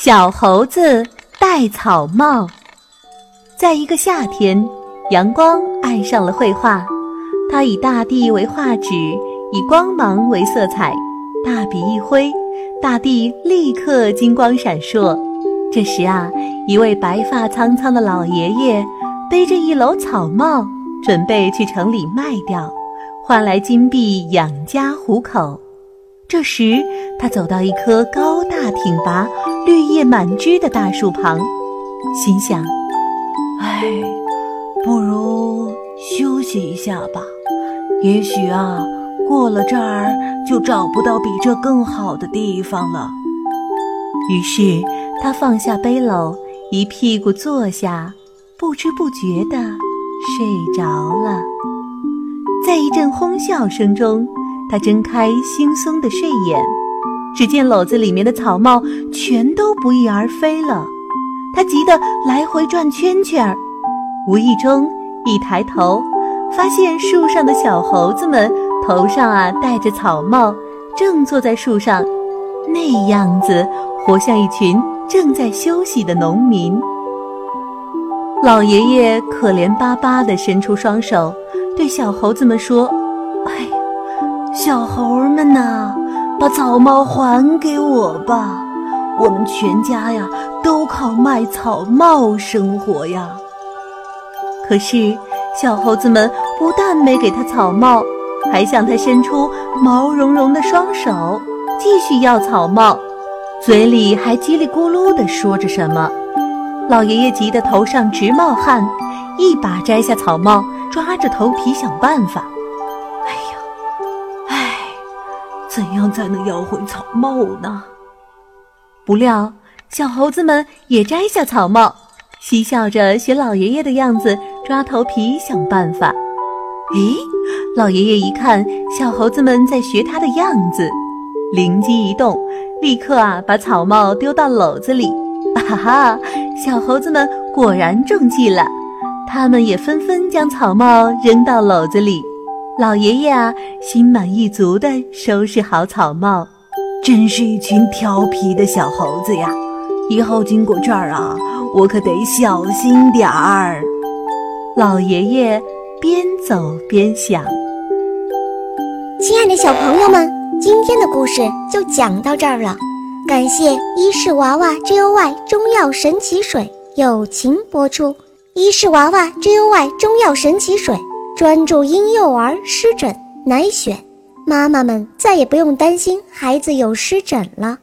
小猴子戴草帽。在一个夏天，阳光爱上了绘画，他以大地为画纸，以光芒为色彩，大笔一挥，大地立刻金光闪烁。这时啊，一位白发苍苍的老爷爷背着一篓草帽，准备去城里卖掉，换来金币养家糊口。这时，他走到一棵高大挺拔、绿叶满枝的大树旁，心想：“哎，不如休息一下吧。也许啊，过了这儿就找不到比这更好的地方了。”于是，他放下背篓，一屁股坐下，不知不觉地睡着了。在一阵哄笑声中。他睁开惺忪的睡眼，只见篓子里面的草帽全都不翼而飞了。他急得来回转圈圈儿，无意中一抬头，发现树上的小猴子们头上啊戴着草帽，正坐在树上，那样子活像一群正在休息的农民。老爷爷可怜巴巴地伸出双手，对小猴子们说：“哎。”小猴儿们呐，把草帽还给我吧！我们全家呀，都靠卖草帽生活呀。可是，小猴子们不但没给他草帽，还向他伸出毛茸茸的双手，继续要草帽，嘴里还叽里咕噜地说着什么。老爷爷急得头上直冒汗，一把摘下草帽，抓着头皮想办法。怎样才能要回草帽呢？不料小猴子们也摘下草帽，嬉笑着学老爷爷的样子抓头皮想办法。咦，老爷爷一看小猴子们在学他的样子，灵机一动，立刻啊把草帽丢到篓子里。哈哈，小猴子们果然中计了，他们也纷纷将草帽扔到篓子里。老爷爷啊，心满意足地收拾好草帽，真是一群调皮的小猴子呀！以后经过这儿啊，我可得小心点儿。老爷爷边走边想。亲爱的小朋友们，今天的故事就讲到这儿了。感谢伊氏娃娃 Joy 中药神奇水友情播出。伊氏娃娃 Joy 中药神奇水。专注婴幼儿湿疹，奶癣，妈妈们再也不用担心孩子有湿疹了。